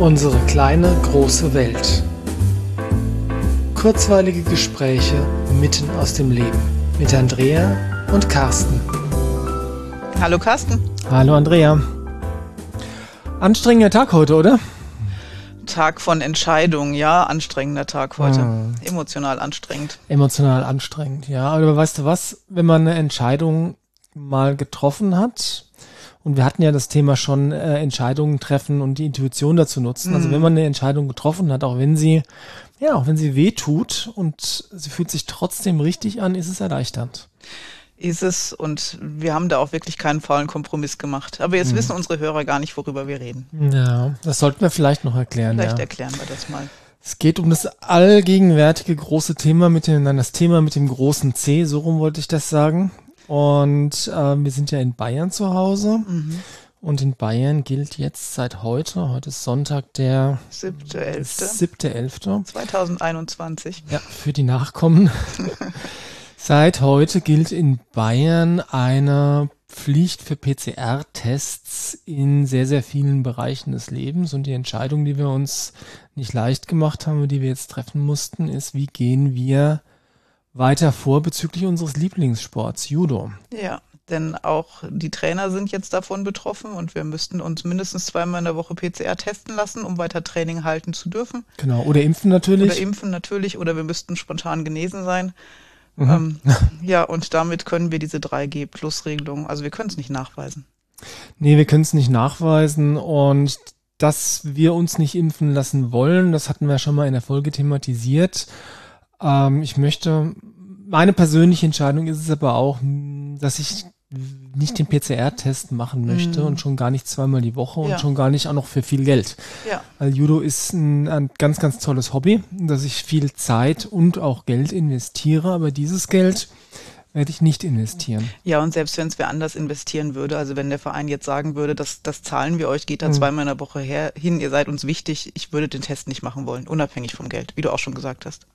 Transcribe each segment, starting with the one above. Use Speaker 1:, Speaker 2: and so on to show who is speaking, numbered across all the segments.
Speaker 1: Unsere kleine große Welt. Kurzweilige Gespräche mitten aus dem Leben mit Andrea und Carsten.
Speaker 2: Hallo Carsten.
Speaker 1: Hallo Andrea. Anstrengender Tag heute, oder?
Speaker 2: Tag von Entscheidungen, ja, anstrengender Tag heute. Hm. Emotional anstrengend.
Speaker 1: Emotional anstrengend, ja. Aber weißt du was, wenn man eine Entscheidung mal getroffen hat, und wir hatten ja das Thema schon, äh, Entscheidungen treffen und die Intuition dazu nutzen. Mhm. Also wenn man eine Entscheidung getroffen hat, auch wenn sie, ja, auch wenn sie weh tut und sie fühlt sich trotzdem richtig an, ist es erleichternd.
Speaker 2: Ist es und wir haben da auch wirklich keinen faulen Kompromiss gemacht. Aber jetzt mhm. wissen unsere Hörer gar nicht, worüber wir reden.
Speaker 1: Ja, das sollten wir vielleicht noch erklären.
Speaker 2: Vielleicht
Speaker 1: ja.
Speaker 2: erklären wir das mal.
Speaker 1: Es geht um das allgegenwärtige große Thema mit dem, nein, das Thema mit dem großen C, so rum wollte ich das sagen. Und äh, wir sind ja in Bayern zu Hause. Mhm. Und in Bayern gilt jetzt seit heute, heute ist Sonntag, der
Speaker 2: 7.11. 2021.
Speaker 1: Ja, für die Nachkommen. seit heute gilt in Bayern eine Pflicht für PCR-Tests in sehr, sehr vielen Bereichen des Lebens. Und die Entscheidung, die wir uns nicht leicht gemacht haben und die wir jetzt treffen mussten, ist, wie gehen wir weiter vor bezüglich unseres Lieblingssports, Judo.
Speaker 2: Ja, denn auch die Trainer sind jetzt davon betroffen und wir müssten uns mindestens zweimal in der Woche PCR testen lassen, um weiter Training halten zu dürfen.
Speaker 1: Genau, oder impfen natürlich.
Speaker 2: Oder impfen natürlich, oder wir müssten spontan genesen sein. Mhm. Ähm, ja, und damit können wir diese 3G-Plus-Regelung, also wir können es nicht nachweisen.
Speaker 1: Nee, wir können es nicht nachweisen und dass wir uns nicht impfen lassen wollen, das hatten wir schon mal in der Folge thematisiert. Ähm, ich möchte, meine persönliche Entscheidung ist es aber auch, dass ich nicht den PCR-Test machen möchte mm. und schon gar nicht zweimal die Woche und ja. schon gar nicht auch noch für viel Geld. Ja. Weil Judo ist ein, ein, ganz, ganz tolles Hobby, dass ich viel Zeit und auch Geld investiere, aber dieses Geld werde ich nicht investieren.
Speaker 2: Ja, und selbst wenn es wer anders investieren würde, also wenn der Verein jetzt sagen würde, das, das zahlen wir euch, geht da mhm. zweimal in der Woche her, hin, ihr seid uns wichtig, ich würde den Test nicht machen wollen, unabhängig vom Geld, wie du auch schon gesagt hast.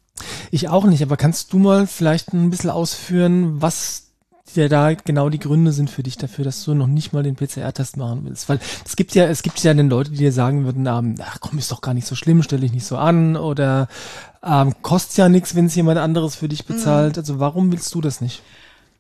Speaker 1: Ich auch nicht, aber kannst du mal vielleicht ein bisschen ausführen, was ja da genau die Gründe sind für dich dafür, dass du noch nicht mal den PCR-Test machen willst. Weil es gibt ja, es gibt ja dann Leute, die dir sagen würden, ähm, ach komm, ist doch gar nicht so schlimm, stell dich nicht so an oder ähm, kostet ja nichts, wenn es jemand anderes für dich bezahlt. Mhm. Also warum willst du das nicht?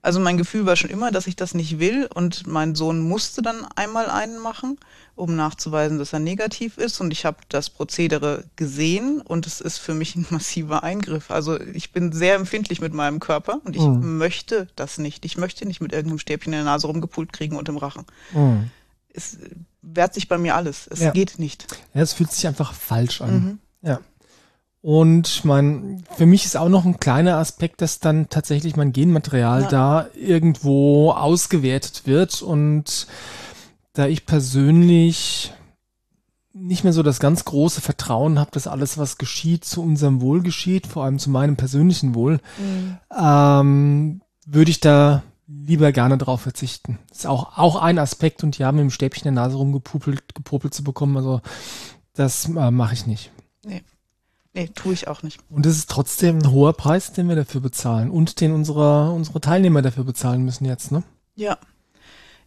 Speaker 2: Also mein Gefühl war schon immer, dass ich das nicht will und mein Sohn musste dann einmal einen machen, um nachzuweisen, dass er negativ ist und ich habe das Prozedere gesehen und es ist für mich ein massiver Eingriff. Also ich bin sehr empfindlich mit meinem Körper und ich mhm. möchte das nicht. Ich möchte nicht mit irgendeinem Stäbchen in der Nase rumgepult kriegen und im Rachen. Mhm. Es wehrt sich bei mir alles. Es ja. geht nicht.
Speaker 1: Ja, es fühlt sich einfach falsch an. Mhm. Ja. Und mein, für mich ist auch noch ein kleiner Aspekt, dass dann tatsächlich mein Genmaterial ja. da irgendwo ausgewertet wird. Und da ich persönlich nicht mehr so das ganz große Vertrauen habe, dass alles, was geschieht, zu unserem Wohl geschieht, vor allem zu meinem persönlichen Wohl, mhm. ähm, würde ich da lieber gerne drauf verzichten. Das ist auch, auch ein Aspekt und die haben im Stäbchen der Nase rumgepupelt, gepopelt zu bekommen. Also das äh, mache ich nicht.
Speaker 2: Nee. Nee, tue ich auch nicht.
Speaker 1: Und es ist trotzdem ein hoher Preis, den wir dafür bezahlen und den unsere, unsere Teilnehmer dafür bezahlen müssen jetzt, ne?
Speaker 2: Ja.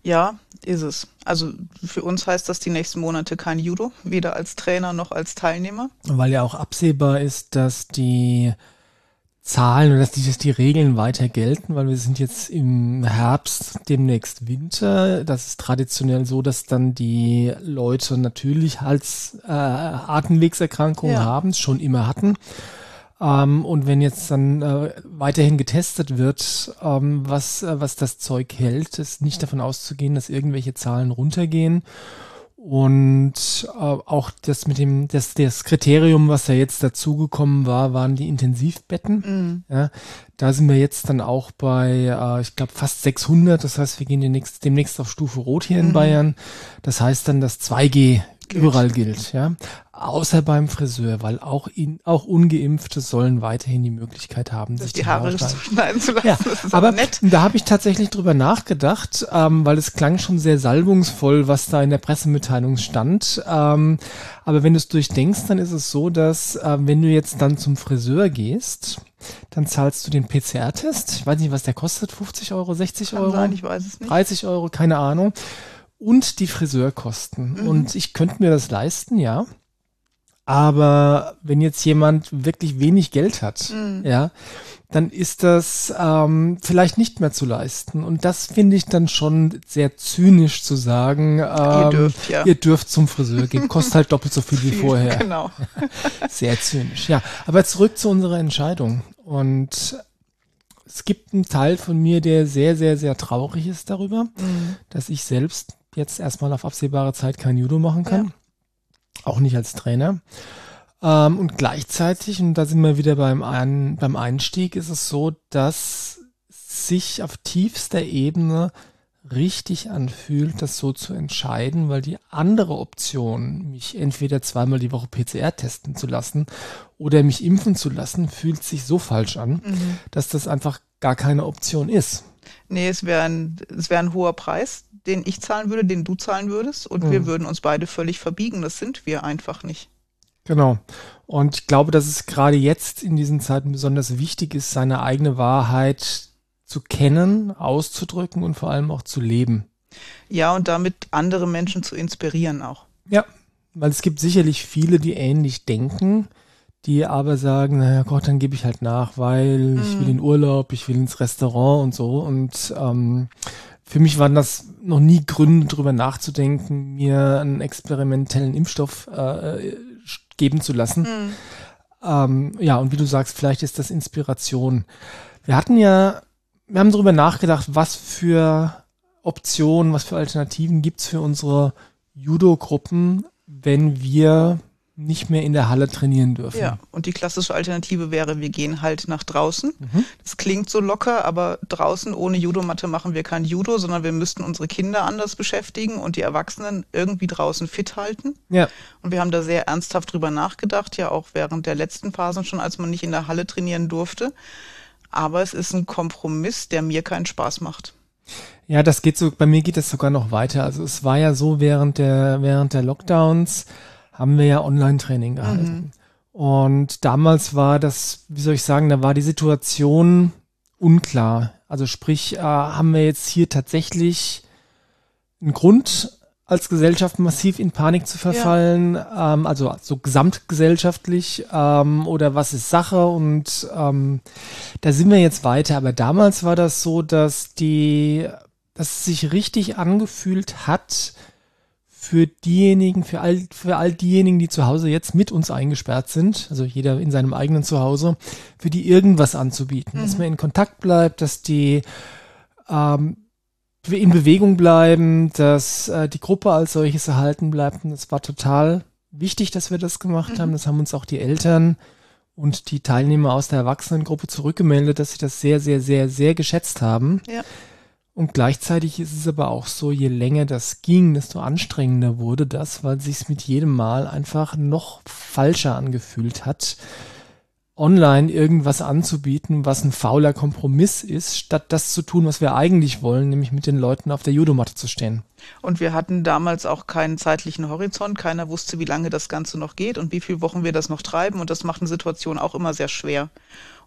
Speaker 2: Ja, ist es. Also für uns heißt das die nächsten Monate kein Judo, weder als Trainer noch als Teilnehmer.
Speaker 1: Weil ja auch absehbar ist, dass die Zahlen und dass die, dass die Regeln weiter gelten, weil wir sind jetzt im Herbst, demnächst Winter. Das ist traditionell so, dass dann die Leute natürlich Hals, äh, Atemwegserkrankungen ja. haben, schon immer hatten. Ähm, und wenn jetzt dann äh, weiterhin getestet wird, ähm, was, äh, was das Zeug hält, ist nicht davon auszugehen, dass irgendwelche Zahlen runtergehen. Und äh, auch das mit dem, das, das Kriterium, was ja jetzt dazugekommen war, waren die Intensivbetten. Mhm. Ja, da sind wir jetzt dann auch bei, äh, ich glaube, fast 600. Das heißt, wir gehen demnächst, demnächst auf Stufe Rot hier in mhm. Bayern. Das heißt dann, dass 2G gilt. überall gilt, ja. Außer beim Friseur, weil auch ihn, auch Ungeimpfte sollen weiterhin die Möglichkeit haben,
Speaker 2: sich die Haare schneiden zu lassen.
Speaker 1: Ja, aber nett. da habe ich tatsächlich drüber nachgedacht, ähm, weil es klang schon sehr salbungsvoll, was da in der Pressemitteilung stand. Ähm, aber wenn du es durchdenkst, dann ist es so, dass äh, wenn du jetzt dann zum Friseur gehst, dann zahlst du den PCR-Test. Ich weiß nicht, was der kostet, 50 Euro, 60 Kann Euro,
Speaker 2: sein, ich weiß es nicht.
Speaker 1: 30 Euro, keine Ahnung und die Friseurkosten. Mhm. Und ich könnte mir das leisten, ja. Aber wenn jetzt jemand wirklich wenig Geld hat, mhm. ja, dann ist das ähm, vielleicht nicht mehr zu leisten. Und das finde ich dann schon sehr zynisch zu sagen, ähm, ihr, dürft, ja. ihr dürft zum Friseur gehen, kostet halt doppelt so viel wie vorher.
Speaker 2: Genau.
Speaker 1: Sehr zynisch, ja. Aber zurück zu unserer Entscheidung. Und es gibt einen Teil von mir, der sehr, sehr, sehr traurig ist darüber, mhm. dass ich selbst jetzt erstmal auf absehbare Zeit kein Judo machen kann. Ja. Auch nicht als Trainer. Ähm, und gleichzeitig, und da sind wir wieder beim, Ein beim Einstieg, ist es so, dass sich auf tiefster Ebene richtig anfühlt, das so zu entscheiden, weil die andere Option, mich entweder zweimal die Woche PCR testen zu lassen oder mich impfen zu lassen, fühlt sich so falsch an, mhm. dass das einfach gar keine Option ist.
Speaker 2: Nee, es wäre ein, es wäre ein hoher Preis, den ich zahlen würde, den du zahlen würdest und mhm. wir würden uns beide völlig verbiegen. Das sind wir einfach nicht.
Speaker 1: Genau. Und ich glaube, dass es gerade jetzt in diesen Zeiten besonders wichtig ist, seine eigene Wahrheit zu kennen, auszudrücken und vor allem auch zu leben.
Speaker 2: Ja, und damit andere Menschen zu inspirieren auch.
Speaker 1: Ja, weil es gibt sicherlich viele, die ähnlich denken, die aber sagen, naja Gott, dann gebe ich halt nach, weil mhm. ich will in Urlaub, ich will ins Restaurant und so. Und ähm, für mich waren das noch nie Gründe, darüber nachzudenken, mir einen experimentellen Impfstoff äh, geben zu lassen. Mhm. Ähm, ja, und wie du sagst, vielleicht ist das Inspiration. Wir hatten ja, wir haben darüber nachgedacht, was für Optionen, was für Alternativen gibt's für unsere Judo-Gruppen, wenn wir nicht mehr in der Halle trainieren dürfen.
Speaker 2: Ja, und die klassische Alternative wäre, wir gehen halt nach draußen. Mhm. Das klingt so locker, aber draußen ohne Judomatte machen wir kein Judo, sondern wir müssten unsere Kinder anders beschäftigen und die Erwachsenen irgendwie draußen fit halten.
Speaker 1: Ja.
Speaker 2: Und wir haben da sehr ernsthaft drüber nachgedacht, ja auch während der letzten Phasen schon, als man nicht in der Halle trainieren durfte. Aber es ist ein Kompromiss, der mir keinen Spaß macht.
Speaker 1: Ja, das geht so, bei mir geht das sogar noch weiter. Also es war ja so während der, während der Lockdowns, haben wir ja Online-Training gehalten. Mhm. Und damals war das, wie soll ich sagen, da war die Situation unklar. Also sprich, äh, haben wir jetzt hier tatsächlich einen Grund, als Gesellschaft massiv in Panik zu verfallen, ja. ähm, also so gesamtgesellschaftlich ähm, oder was ist Sache und ähm, da sind wir jetzt weiter. Aber damals war das so, dass die, dass es sich richtig angefühlt hat, für diejenigen, für all, für all diejenigen, die zu Hause jetzt mit uns eingesperrt sind, also jeder in seinem eigenen Zuhause, für die irgendwas anzubieten, mhm. dass man in Kontakt bleibt, dass die ähm, in Bewegung bleiben, dass äh, die Gruppe als solches erhalten bleibt. Und es war total wichtig, dass wir das gemacht mhm. haben. Das haben uns auch die Eltern und die Teilnehmer aus der Erwachsenengruppe zurückgemeldet, dass sie das sehr, sehr, sehr, sehr geschätzt haben.
Speaker 2: Ja.
Speaker 1: Und gleichzeitig ist es aber auch so, je länger das ging, desto anstrengender wurde das, weil sich mit jedem Mal einfach noch falscher angefühlt hat, online irgendwas anzubieten, was ein fauler Kompromiss ist, statt das zu tun, was wir eigentlich wollen, nämlich mit den Leuten auf der Judomatte zu stehen.
Speaker 2: Und wir hatten damals auch keinen zeitlichen Horizont. Keiner wusste, wie lange das Ganze noch geht und wie viele Wochen wir das noch treiben. Und das macht eine Situation auch immer sehr schwer.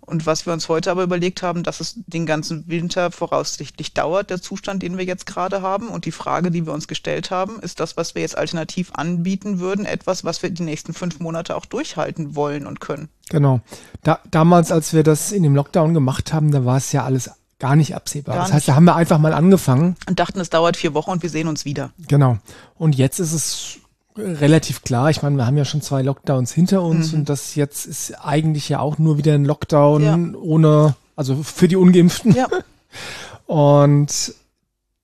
Speaker 2: Und was wir uns heute aber überlegt haben, dass es den ganzen Winter voraussichtlich dauert, der Zustand, den wir jetzt gerade haben. Und die Frage, die wir uns gestellt haben, ist das, was wir jetzt alternativ anbieten würden, etwas, was wir die nächsten fünf Monate auch durchhalten wollen und können.
Speaker 1: Genau. Da, damals, als wir das in dem Lockdown gemacht haben, da war es ja alles gar nicht absehbar. Gar das heißt, da haben wir einfach mal angefangen.
Speaker 2: Und dachten, es dauert vier Wochen und wir sehen uns wieder.
Speaker 1: Genau. Und jetzt ist es relativ klar. Ich meine, wir haben ja schon zwei Lockdowns hinter uns mhm. und das jetzt ist eigentlich ja auch nur wieder ein Lockdown ja. ohne, also für die Ungeimpften.
Speaker 2: Ja.
Speaker 1: Und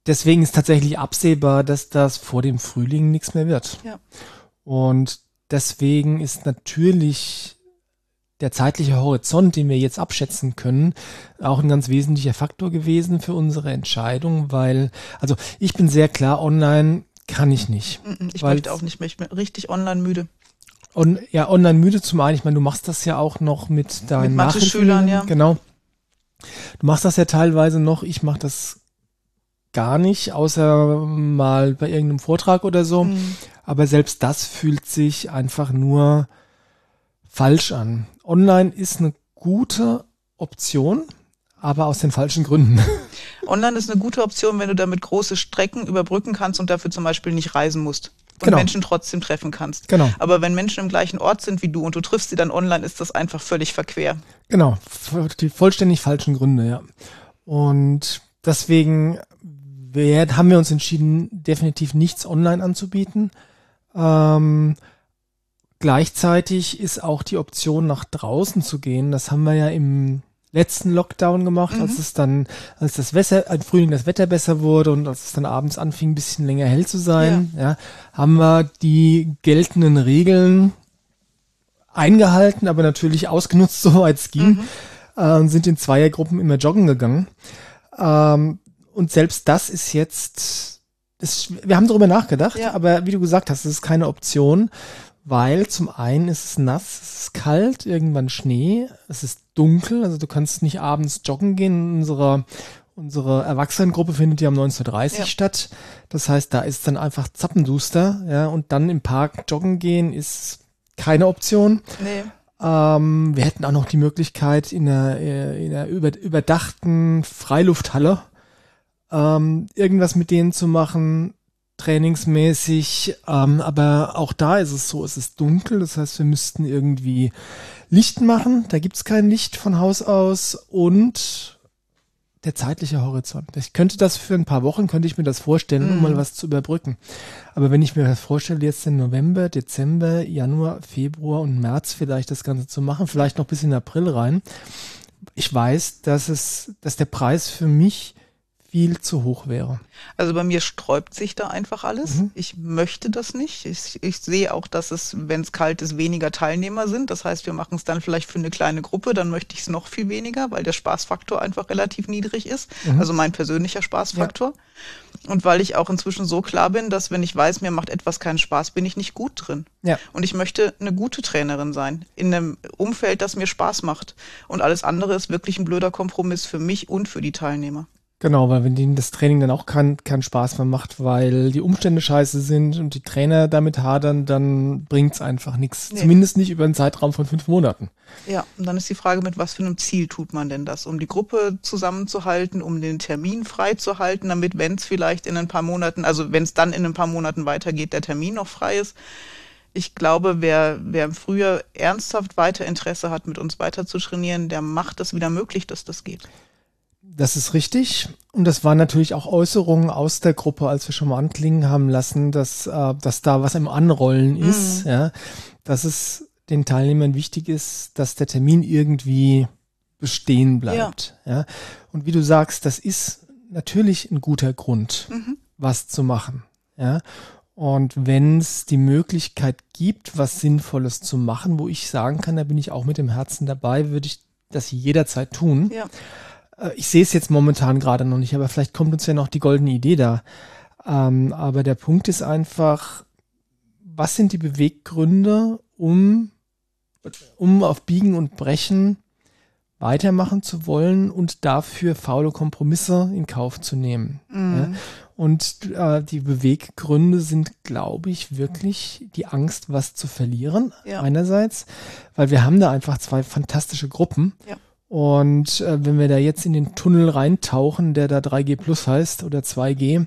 Speaker 1: deswegen ist tatsächlich absehbar, dass das vor dem Frühling nichts mehr wird.
Speaker 2: Ja.
Speaker 1: Und deswegen ist natürlich der zeitliche Horizont, den wir jetzt abschätzen können, auch ein ganz wesentlicher Faktor gewesen für unsere Entscheidung, weil, also ich bin sehr klar online kann ich nicht.
Speaker 2: Ich möchte auch nicht mehr. Ich bin richtig online müde.
Speaker 1: Und ja, online müde zum einen, ich meine, du machst das ja auch noch mit deinen
Speaker 2: mit Schülern, ja.
Speaker 1: Genau. Du machst das ja teilweise noch, ich mache das gar nicht, außer mal bei irgendeinem Vortrag oder so. Mhm. Aber selbst das fühlt sich einfach nur falsch an. Online ist eine gute Option, aber aus den falschen Gründen.
Speaker 2: Online ist eine gute Option, wenn du damit große Strecken überbrücken kannst und dafür zum Beispiel nicht reisen musst. und
Speaker 1: Genau.
Speaker 2: Menschen trotzdem treffen kannst.
Speaker 1: Genau.
Speaker 2: Aber wenn Menschen im gleichen Ort sind wie du und du triffst sie dann online, ist das einfach völlig verquer.
Speaker 1: Genau, die vollständig falschen Gründe, ja. Und deswegen haben wir uns entschieden, definitiv nichts online anzubieten. Ähm, gleichzeitig ist auch die Option, nach draußen zu gehen. Das haben wir ja im letzten Lockdown gemacht,
Speaker 2: Mhm.
Speaker 1: als es dann, als das Wetter, im Frühling das Wetter besser wurde und als es dann abends anfing, ein bisschen länger hell zu sein, ja, haben wir die geltenden Regeln eingehalten, aber natürlich ausgenutzt, soweit es ging, äh, und sind in Zweiergruppen immer joggen gegangen. Ähm, und selbst das ist jetzt, das, wir haben darüber nachgedacht,
Speaker 2: Ja.
Speaker 1: aber wie du gesagt hast, es ist keine Option, weil zum einen ist es nass, es ist kalt, irgendwann Schnee, es ist dunkel, also du kannst nicht abends joggen gehen. Unsere, unsere Erwachsenengruppe findet ja um 19.30 Uhr
Speaker 2: Ja.
Speaker 1: statt. Das heißt, da ist dann einfach zappenduster, ja, und dann im Park joggen gehen ist keine Option.
Speaker 2: Nee.
Speaker 1: Ähm, wir hätten auch noch die Möglichkeit in einer, äh, in einer über, überdachten Freilufthalle ähm, irgendwas mit denen zu machen, trainingsmäßig. Ähm, aber auch da ist es so, es ist dunkel, das heißt, wir müssten irgendwie Licht machen. Da gibt's kein Licht von Haus aus und der zeitliche Horizont. Ich könnte das für ein paar Wochen, könnte ich mir das vorstellen, um
Speaker 2: Mhm.
Speaker 1: mal was zu überbrücken. Aber wenn ich mir das vorstelle, jetzt im November, Dezember, Januar, Februar und März vielleicht das Ganze zu machen, vielleicht noch bis in April rein, ich weiß, dass es, dass der Preis für mich viel zu hoch wäre.
Speaker 2: Also bei mir sträubt sich da einfach alles.
Speaker 1: Mhm.
Speaker 2: Ich möchte das nicht. Ich, ich sehe auch, dass es, wenn es kalt ist, weniger Teilnehmer sind. Das heißt, wir machen es dann vielleicht für eine kleine Gruppe, dann möchte ich es noch viel weniger, weil der Spaßfaktor einfach relativ niedrig ist.
Speaker 1: Mhm.
Speaker 2: Also mein persönlicher Spaßfaktor. Und weil ich auch inzwischen so klar bin, dass wenn ich weiß, mir macht etwas keinen Spaß, bin ich nicht gut drin.
Speaker 1: Ja.
Speaker 2: Und ich möchte eine gute Trainerin sein, in einem Umfeld, das mir Spaß macht. Und alles andere ist wirklich ein blöder Kompromiss für mich und für die Teilnehmer.
Speaker 1: Genau, weil wenn denen das Training dann auch keinen keinen Spaß mehr macht, weil die Umstände scheiße sind und die Trainer damit hadern, dann bringt's einfach nichts.
Speaker 2: Nee.
Speaker 1: Zumindest nicht über einen Zeitraum von fünf Monaten.
Speaker 2: Ja, und dann ist die Frage, mit was für einem Ziel tut man denn das? Um die Gruppe zusammenzuhalten, um den Termin freizuhalten, damit, wenn es vielleicht in ein paar Monaten, also wenn es dann in ein paar Monaten weitergeht, der Termin noch frei ist. Ich glaube, wer, wer im Frühjahr ernsthaft weiter Interesse hat, mit uns weiter zu trainieren, der macht es wieder möglich, dass das geht.
Speaker 1: Das ist richtig. Und das waren natürlich auch Äußerungen aus der Gruppe, als wir schon mal anklingen haben lassen, dass, äh, dass da was im Anrollen ist, ja, dass es den Teilnehmern wichtig ist, dass der Termin irgendwie bestehen bleibt. Ja. Und wie du sagst, das ist natürlich ein guter Grund,
Speaker 2: Mhm.
Speaker 1: was zu machen. Ja. Und wenn es die Möglichkeit gibt, was Sinnvolles zu machen, wo ich sagen kann, da bin ich auch mit dem Herzen dabei, würde ich das jederzeit tun.
Speaker 2: Ja.
Speaker 1: Äh, Ich sehe es jetzt momentan gerade noch nicht, aber vielleicht kommt uns ja noch die goldene Idee da. Ähm, aber der Punkt ist einfach, was sind die Beweggründe, um, um auf Biegen und Brechen weitermachen zu wollen und dafür faule Kompromisse in Kauf zu nehmen?
Speaker 2: Mhm.
Speaker 1: Und äh, die Beweggründe sind, glaube ich, wirklich die Angst, was zu verlieren,
Speaker 2: Ja.
Speaker 1: einerseits, weil wir haben da einfach zwei fantastische Gruppen.
Speaker 2: Ja.
Speaker 1: Und äh, wenn wir da jetzt in den Tunnel reintauchen, der da 3G Plus heißt oder 2G,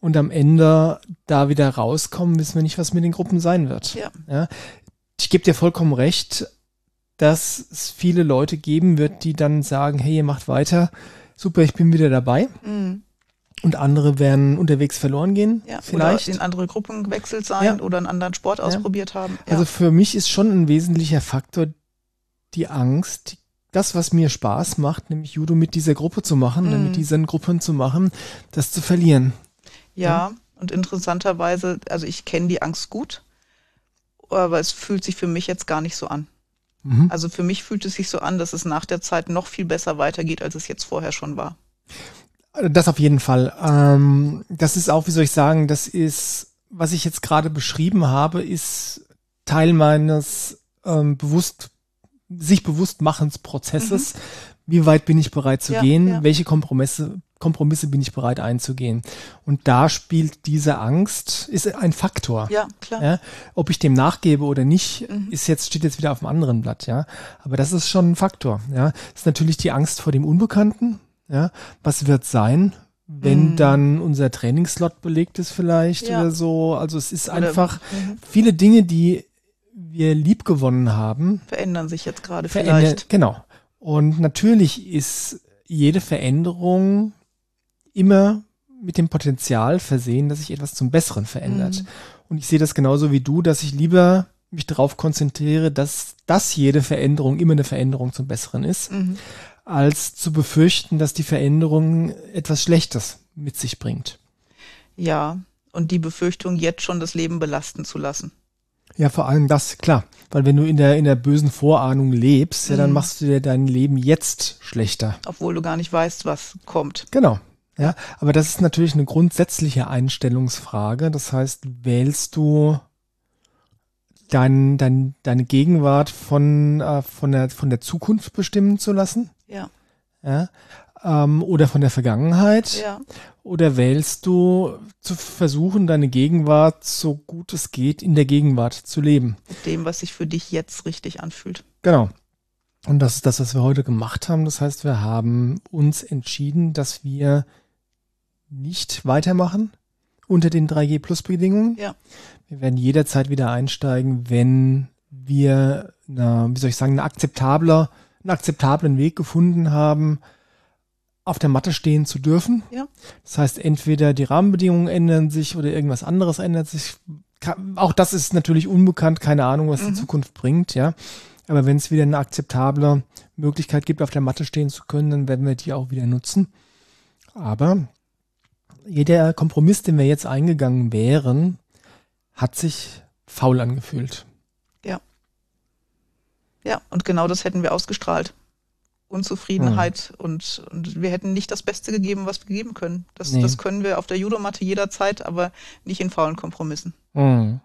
Speaker 1: und am Ende da wieder rauskommen, wissen wir nicht, was mit den Gruppen sein wird.
Speaker 2: Ja.
Speaker 1: Ich gebe dir vollkommen recht, dass es viele Leute geben wird, die dann sagen, hey, ihr macht weiter, super, ich bin wieder dabei.
Speaker 2: Mhm.
Speaker 1: Und andere werden unterwegs verloren gehen,
Speaker 2: Ja,
Speaker 1: vielleicht.
Speaker 2: oder in andere Gruppen gewechselt sein
Speaker 1: Ja.
Speaker 2: oder einen anderen Sport
Speaker 1: Ja.
Speaker 2: ausprobiert haben. Ja.
Speaker 1: Also für mich ist schon ein wesentlicher Faktor die Angst, das, was mir Spaß macht, nämlich Judo mit dieser Gruppe zu machen,
Speaker 2: Mhm.
Speaker 1: mit diesen Gruppen zu machen, das zu verlieren.
Speaker 2: Ja, und interessanterweise, also ich kenne die Angst gut, aber es fühlt sich für mich jetzt gar nicht so an.
Speaker 1: Mhm.
Speaker 2: Also für mich fühlt es sich so an, dass es nach der Zeit noch viel besser weitergeht, als es jetzt vorher schon war.
Speaker 1: Das auf jeden Fall. Ähm, das ist auch, wie soll ich sagen, das ist, was ich jetzt gerade beschrieben habe, ist Teil meines ähm, bewusst, sich bewusst Machensprozesses. Wie weit bin ich bereit zu
Speaker 2: Ja,
Speaker 1: gehen?
Speaker 2: ja.
Speaker 1: Welche Kompromisse, Kompromisse bin ich bereit einzugehen? Und da spielt diese Angst, ist ein Faktor.
Speaker 2: Ja, klar.
Speaker 1: Ja, ob ich dem nachgebe oder nicht,
Speaker 2: Mhm.
Speaker 1: ist jetzt, steht jetzt wieder auf dem anderen Blatt, ja. Aber das ist schon ein Faktor, ja. Das ist natürlich die Angst vor dem Unbekannten, ja. Was wird sein? wenn
Speaker 2: Mhm.
Speaker 1: dann unser Trainingsslot belegt ist vielleicht
Speaker 2: Ja.
Speaker 1: oder so. Also es ist
Speaker 2: Oder-
Speaker 1: einfach
Speaker 2: Mhm.
Speaker 1: viele Dinge, die wir liebgewonnen haben,
Speaker 2: Verändern sich jetzt gerade
Speaker 1: verändert.
Speaker 2: vielleicht.
Speaker 1: Genau. Und natürlich ist jede Veränderung immer mit dem Potenzial versehen, dass sich etwas zum Besseren verändert.
Speaker 2: Mhm.
Speaker 1: Und ich sehe das genauso wie du, dass ich lieber mich darauf konzentriere, dass, dass jede Veränderung immer eine Veränderung zum Besseren ist,
Speaker 2: Mhm.
Speaker 1: als zu befürchten, dass die Veränderung etwas Schlechtes mit sich bringt.
Speaker 2: Ja, und die Befürchtung, jetzt schon das Leben belasten zu lassen.
Speaker 1: Ja, vor allem das, klar. Weil wenn du in der, in der bösen Vorahnung lebst, ja, dann
Speaker 2: Mhm.
Speaker 1: machst du dir dein Leben jetzt schlechter.
Speaker 2: Obwohl du gar nicht weißt, was kommt.
Speaker 1: Genau. Ja, aber das ist natürlich eine grundsätzliche Einstellungsfrage. Das heißt, wählst du dein, dein, deine Gegenwart von, äh, von, der, von der Zukunft bestimmen zu lassen?
Speaker 2: Ja,
Speaker 1: Ja, ähm, oder von der Vergangenheit?
Speaker 2: ja,
Speaker 1: Oder wählst du zu versuchen, deine Gegenwart so gut es geht in der Gegenwart zu leben?
Speaker 2: mit dem, was sich für dich jetzt richtig anfühlt.
Speaker 1: Genau. Und das ist das, was wir heute gemacht haben. Das heißt, wir haben uns entschieden, dass wir nicht weitermachen unter den 3G-Plus-Bedingungen.
Speaker 2: Ja.
Speaker 1: Wir werden jederzeit wieder einsteigen, wenn wir, eine, wie soll ich sagen, eine akzeptable, einen akzeptablen Weg gefunden haben, auf der Matte stehen zu dürfen.
Speaker 2: Ja.
Speaker 1: Das heißt, entweder die Rahmenbedingungen ändern sich oder irgendwas anderes ändert sich. Auch das ist natürlich unbekannt, keine Ahnung, was die
Speaker 2: Mhm.
Speaker 1: Zukunft bringt, ja. Aber wenn es wieder eine akzeptable Möglichkeit gibt, auf der Matte stehen zu können, dann werden wir die auch wieder nutzen. Aber jeder Kompromiss, den wir jetzt eingegangen wären, hat sich faul angefühlt.
Speaker 2: Ja, und genau das hätten wir ausgestrahlt. Unzufriedenheit und, und wir hätten nicht das Beste gegeben, was wir geben können. Das,
Speaker 1: Nee.
Speaker 2: das können wir auf der Judomatte jederzeit, aber nicht in faulen Kompromissen.
Speaker 1: Mhm.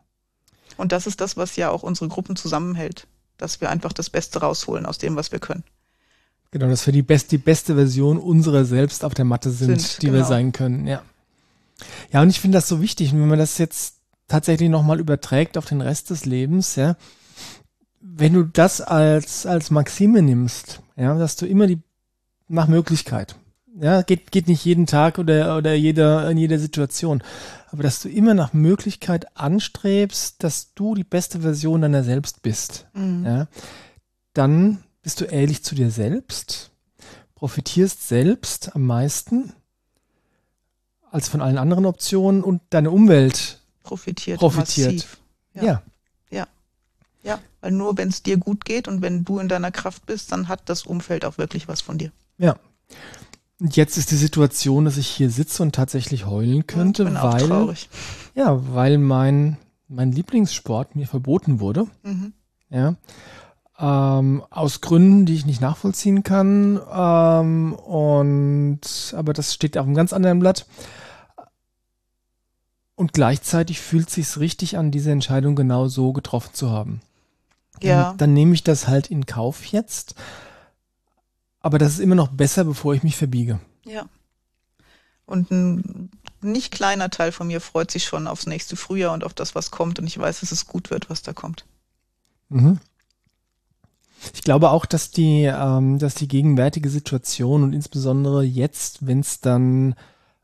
Speaker 2: Und das ist das, was ja auch unsere Gruppen zusammenhält. Dass wir einfach das Beste rausholen aus dem, was wir können.
Speaker 1: Genau, dass wir die, best, die beste Version unserer selbst auf der Matte sind,
Speaker 2: Sind,
Speaker 1: die wir
Speaker 2: genau.
Speaker 1: sein können, ja. Ja, und ich finde das so wichtig, wenn man das jetzt tatsächlich nochmal überträgt auf den Rest des Lebens, ja. Wenn du das als, als Maxime nimmst, ja, dass du immer die, nach Möglichkeit, ja, geht, geht nicht jeden Tag oder, oder jeder, in jeder Situation, aber dass du immer nach Möglichkeit anstrebst, dass du die beste Version deiner selbst bist
Speaker 2: Mhm.
Speaker 1: ja, dann bist du ehrlich zu dir selbst, profitierst selbst am meisten als von allen anderen Optionen und deine Umwelt
Speaker 2: Profitiert,
Speaker 1: profitiert.
Speaker 2: massiv.
Speaker 1: Ja,
Speaker 2: Ja. Ja, weil nur wenn es dir gut geht und wenn du in deiner Kraft bist, dann hat das Umfeld auch wirklich was von dir.
Speaker 1: ja. Und jetzt ist die Situation, dass ich hier sitze und tatsächlich heulen könnte,
Speaker 2: ich bin auch
Speaker 1: weil,
Speaker 2: traurig.
Speaker 1: ja, weil mein, mein Lieblingssport mir verboten wurde.
Speaker 2: Mhm.
Speaker 1: Ja. Ähm, aus Gründen, die ich nicht nachvollziehen kann. Ähm, und aber das steht auf einem ganz anderen Blatt. Und gleichzeitig fühlt sich's richtig an, diese Entscheidung genau so getroffen zu haben.
Speaker 2: Ja,
Speaker 1: Dann, nehme ich das halt in Kauf jetzt. Aber das ist immer noch besser, bevor ich mich verbiege.
Speaker 2: ja. Und ein nicht kleiner Teil von mir freut sich schon aufs nächste Frühjahr und auf das, was kommt. Und ich weiß, dass es gut wird, was da kommt.
Speaker 1: Mhm. Ich glaube auch, dass die, ähm, dass die gegenwärtige Situation und insbesondere jetzt, wenn es dann,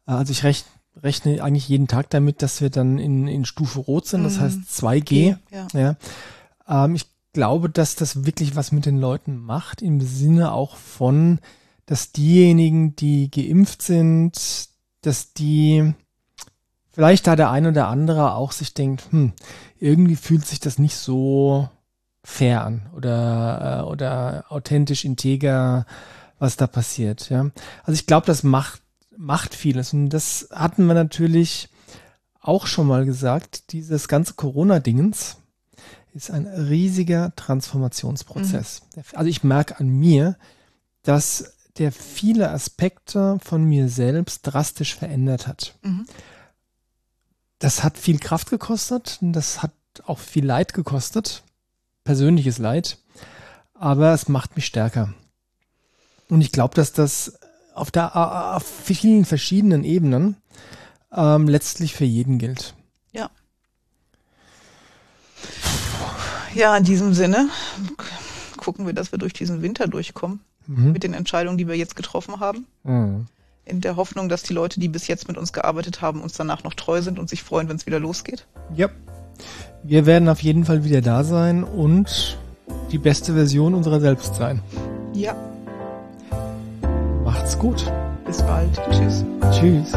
Speaker 1: äh, also ich rechne, rechne eigentlich jeden Tag damit, dass wir dann in, in Stufe Rot sind, das
Speaker 2: Mhm.
Speaker 1: heißt 2G.
Speaker 2: Ja.
Speaker 1: Ja. Ähm, ich glaube, dass das wirklich was mit den Leuten macht, im Sinne auch von, dass diejenigen, die geimpft sind, dass die vielleicht da der ein oder andere auch sich denkt, hm, irgendwie fühlt sich das nicht so fair an oder, äh, oder authentisch, integer, was da passiert. Ja. Also ich glaube, das macht, macht vieles. Und das hatten wir natürlich auch schon mal gesagt, dieses ganze Corona-Dingens ist ein riesiger Transformationsprozess. Also ich merke an mir, dass der viele Aspekte von mir selbst drastisch verändert hat.
Speaker 2: Mhm.
Speaker 1: Das hat viel Kraft gekostet das hat auch viel Leid gekostet, persönliches Leid, aber es macht mich stärker. Und ich glaube, dass das auf, der, auf vielen verschiedenen Ebenen ähm, letztlich für jeden gilt.
Speaker 2: Ja, in diesem Sinne gucken wir, dass wir durch diesen Winter durchkommen
Speaker 1: Mhm.
Speaker 2: mit den Entscheidungen, die wir jetzt getroffen haben.
Speaker 1: Mhm.
Speaker 2: in der Hoffnung, dass die Leute, die bis jetzt mit uns gearbeitet haben, uns danach noch treu sind und sich freuen, wenn es wieder losgeht.
Speaker 1: Ja. Wir werden auf jeden Fall wieder da sein und die beste Version unserer selbst sein.
Speaker 2: Ja.
Speaker 1: Macht's gut.
Speaker 2: Bis bald. Tschüss.
Speaker 1: Tschüss.